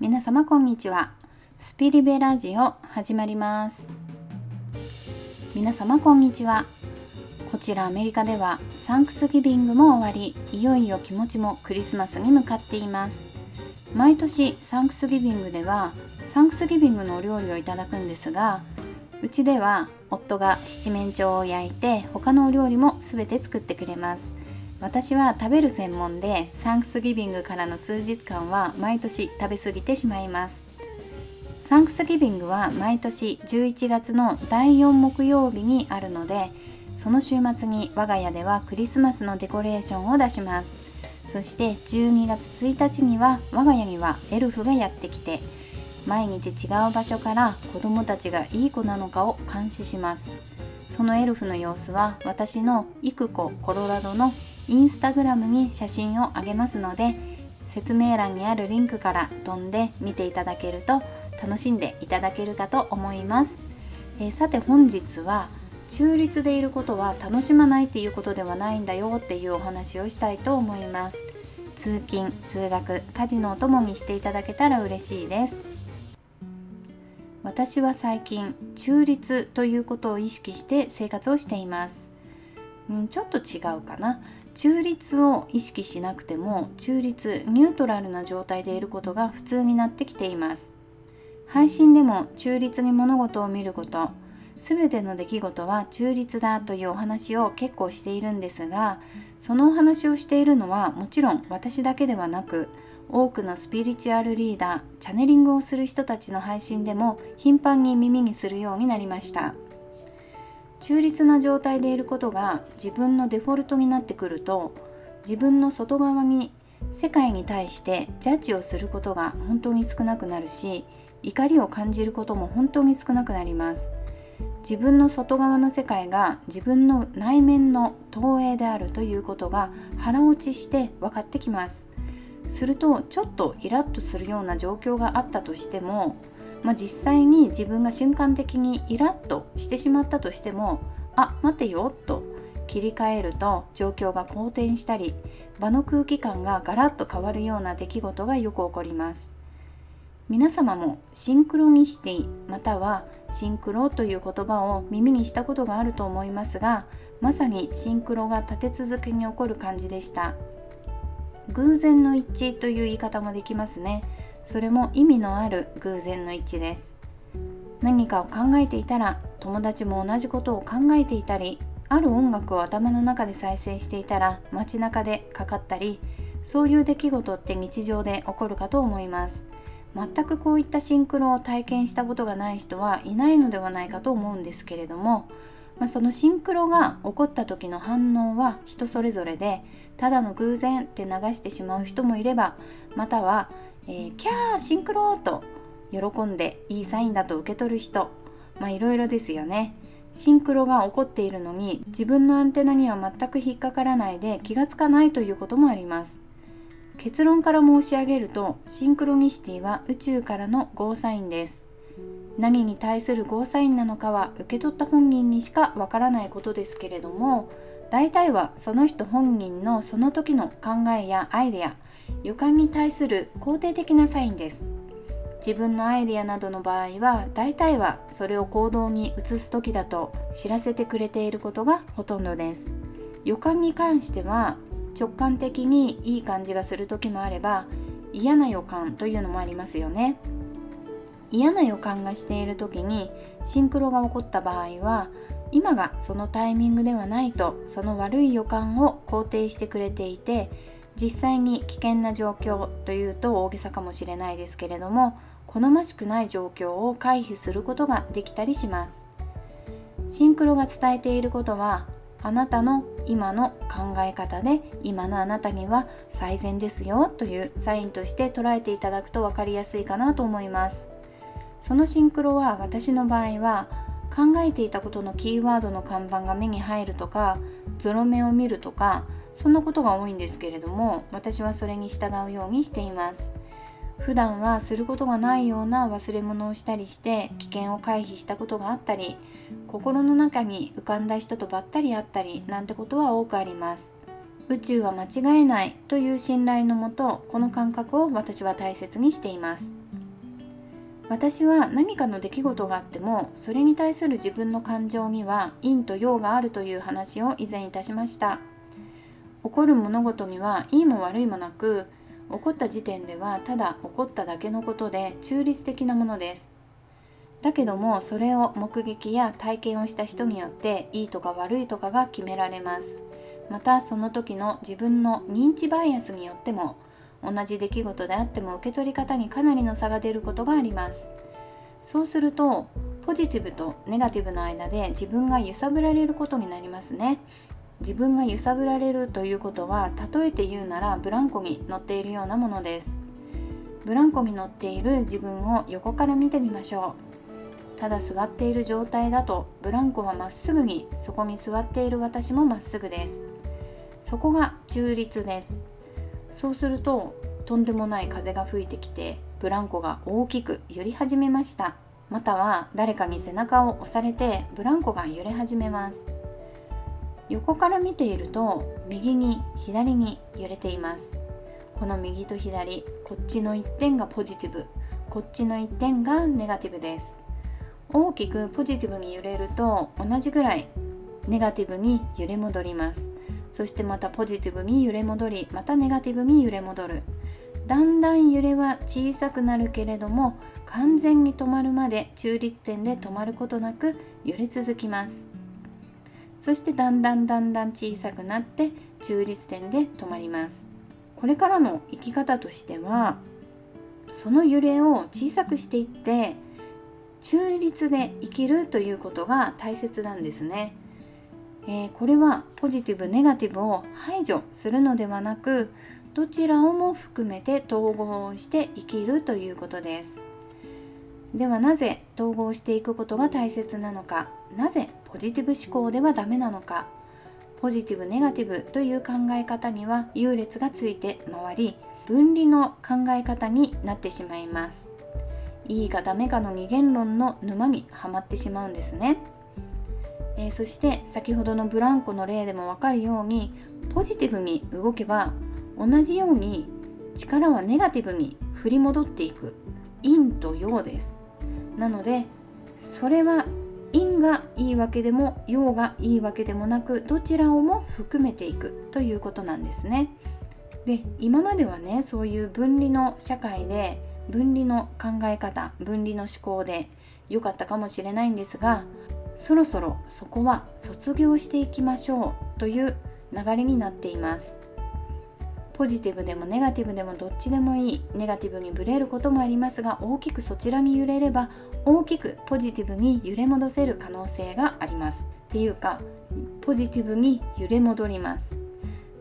皆様こんにちは。スピリベラジオ始まります。皆様こんにちは。こちらアメリカではサンクスギビングも終わりいよいよ気持ちもクリスマスに向かっています。毎年サンクスギビングではサンクスギビングのお料理をいただくんですがうちでは夫が七面鳥を焼いて他のお料理も全て作ってくれます。私は食べる専門でサンクスギビングからの数日間は毎年食べ過ぎてしまいます。サンクスギビングは毎年11月の第4木曜日にあるのでその週末に我が家ではクリスマスのデコレーションを出します。そして12月1日には我が家にはエルフがやってきて毎日違う場所から子供たちがいい子なのかを監視します。そのエルフの様子は私のイクココロラドのインスタグラムに写真をあげますので説明欄にあるリンクから飛んで見ていただけると楽しんでいただけるかと思います、えー、さて本日は中立でいることは楽しまないっていうことではないんだよっていうお話をしたいと思います。通勤通学家事のお供にしていただけたら嬉しいです。私は最近中立ということを意識して生活をしています、うん、ちょっと違うかな。中立を意識しなくても中立ニュートラルな状態でいることが普通になってきています配信でも中立に物事を見ること全ての出来事は中立だというお話を結構しているんですがそのお話をしているのはもちろん私だけではなく多くのスピリチュアルリーダーチャネリングをする人たちの配信でも頻繁に耳にするようになりました。中立な状態でいることが自分のデフォルトになってくると自分の外側に世界に対してジャッジをすることが本当に少なくなるし怒りを感じることも本当に少なくなります。自分の外側の世界が自分の内面の投影であるということが腹落ちして分かってきます。するとちょっとイラッとするような状況があったとしてもまあ、実際に自分が瞬間的にイラッとしてしまったとしてもあ待てよと切り替えると状況が好転したり場の空気感がガラッと変わるような出来事がよく起こります。皆様もシンクロニシティまたはシンクロという言葉を耳にしたことがあると思いますがまさにシンクロが立て続けに起こる感じでした。偶然の一致という言い方もできますね。それも意味のある偶然の一致です。何かを考えていたら友達も同じことを考えていたりある音楽を頭の中で再生していたら街中でかかったりそういう出来事って日常で起こるかと思います。全くこういったシンクロを体験したことがない人はいないのではないかと思うんですけれども、まあ、そのシンクロが起こった時の反応は人それぞれでただの偶然って流してしまう人もいればまたはえー、キャーシンクロと喜んでいいサインだと受け取る人。まあいろいろですよね。シンクロが起こっているのに自分のアンテナには全く引っかからないで気がつかないということもあります。結論から申し上げるとシンクロニシティは宇宙からのゴーサインです。何に対するゴーサインなのかは受け取った本人にしかわからないことですけれども大体はその人本人のその時の考えやアイデア予感に対する肯定的なサインです。自分のアイデアなどの場合は大体はそれを行動に移す時だと知らせてくれていることがほとんどです。予感に関しては直感的にいい感じがする時もあれば嫌な予感というのもありますよね。嫌な予感がしている時にシンクロが起こった場合は今がそのタイミングではないとその悪い予感を肯定してくれていて実際に危険な状況というと大げさかもしれないですけれども好ましくない状況を回避することができたりします。シンクロが伝えていることはあなたの今の考え方で今のあなたには最善ですよというサインとして捉えていただくと分かりやすいかなと思います。そのシンクロは私の場合は考えていたことのキーワードの看板が目に入るとかゾロ目を見るとかそんなことが多いんですけれども私はそれに従うようにしています。普段はすることがないような忘れ物をしたりして危険を回避したことがあったり心の中に浮かんだ人とばったり会ったりなんてことは多くあります。宇宙は間違えないという信頼のもとこの感覚を私は大切にしています。私は何かの出来事があってもそれに対する自分の感情には陰と陽があるという話を以前いたしました。起こる物事にはいいも悪いもなく起こった時点ではただ起こっただけのことで中立的なものです。だけどもそれを目撃や体験をした人によっていいとか悪いとかが決められます。またその時の自分の認知バイアスによっても同じ出来事であっても受け取り方にかなりの差が出ることがあります。そうするとポジティブとネガティブの間で自分が揺さぶられることになりますね。自分が揺さぶられるということは例えて言うならブランコに乗っているようなものです。ブランコに乗っている自分を横から見てみましょう。ただ座っている状態だとブランコはまっすぐにそこに座っている私もまっすぐです。そこが中立です。そうするととんでもない風が吹いてきてブランコが大きく揺り始めました。または誰かに背中を押されてブランコが揺れ始めます。横から見ていると右に左に揺れています。この右と左こっちの1点がポジティブ。こっちの1点がネガティブです。大きくポジティブに揺れると同じぐらいネガティブに揺れ戻ります。そしてまたポジティブに揺れ戻りまたネガティブに揺れ戻る。だんだん揺れは小さくなるけれども完全に止まるまで中立点で止まることなく揺れ続きます。そしてだんだんだんだん小さくなって中立点で止まります。これからの生き方としてはその揺れを小さくしていって中立で生きるということが大切なんですね。えー、これはポジティブネガティブを排除するのではなくどちらをも含めて統合して生きるということです。ではなぜ統合していくことが大切なのか。なぜポジティブ思考ではダメなのかポジティブネガティブという考え方には優劣がついて回り分離の考え方になってしまいます。いいかダメかの二元論の沼にはまってしまうんですね。えー、そして先ほどのブランコの例でも分かるようにポジティブに動けば同じように力はネガティブに振り戻っていく。陰と陽です。なのでそれは陰がいいわけでも陽がいいわけでもなくどちらをも含めていくということなんですね。で今まではねそういう分離の社会で分離の考え方分離の思考で良かったかもしれないんですがそろそろそこは卒業していきましょうという流れになっています。ポジティブでもネガティブでもどっちでもいいネガティブにブレることもありますが大きくそちらに揺れれば大きくポジティブに揺れ戻せる可能性があります。っていうかポジティブに揺れ戻ります。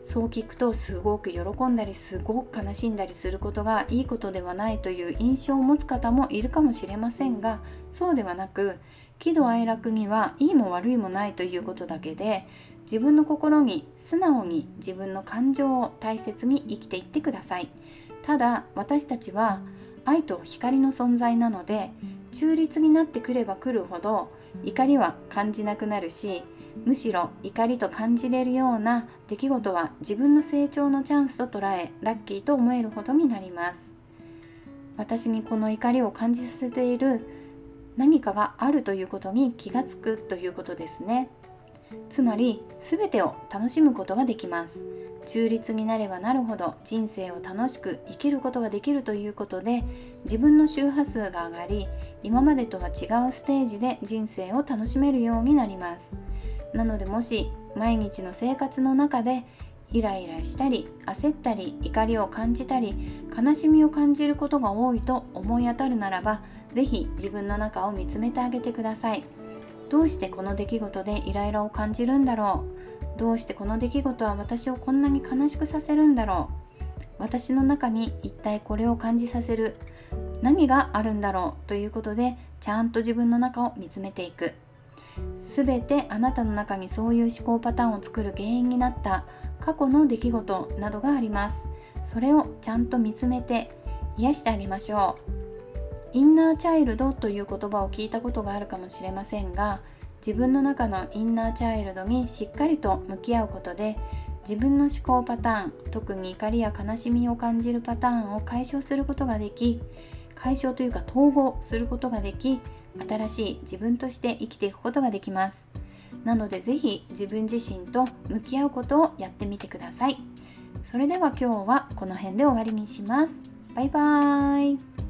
そう聞くとすごく喜んだりすごく悲しんだりすることがいいことではないという印象を持つ方もいるかもしれませんがそうではなく喜怒哀楽にはいいも悪いもないということだけで自分の心に素直に自分の感情を大切に生きていってください。ただ私たちは愛と光の存在なので中立になってくればくるほど怒りは感じなくなるしむしろ怒りと感じれるような出来事は自分の成長のチャンスと捉えラッキーと思えるほどになります。私にこの怒りを感じさせている何かがあるということに気がつくということですね。つまり全てを楽しむことができます。中立になればなるほど人生を楽しく生きることができるということで自分の周波数が上がり今までとは違うステージで人生を楽しめるようになります。なのでもし毎日の生活の中でイライラしたり焦ったり怒りを感じたり悲しみを感じることが多いと思い当たるならば是非自分の中を見つめてあげてください。どうしてこの出来事でイライラを感じるんだろう？どうしてこの出来事は私をこんなに悲しくさせるんだろう？私の中に一体これを感じさせる何があるんだろう？ということでちゃんと自分の中を見つめていく。全てあなたの中にそういう思考パターンを作る原因になった過去の出来事などがあります。それをちゃんと見つめて癒してあげましょう。インナーチャイルドという言葉を聞いたことがあるかもしれませんが自分の中のインナーチャイルドにしっかりと向き合うことで自分の思考パターン特に怒りや悲しみを感じるパターンを解消することができ解消というか統合することができ新しい自分として生きていくことができます。なので是非自分自身と向き合うことをやってみてください。それでは今日はこの辺で終わりにします。バイバーイ。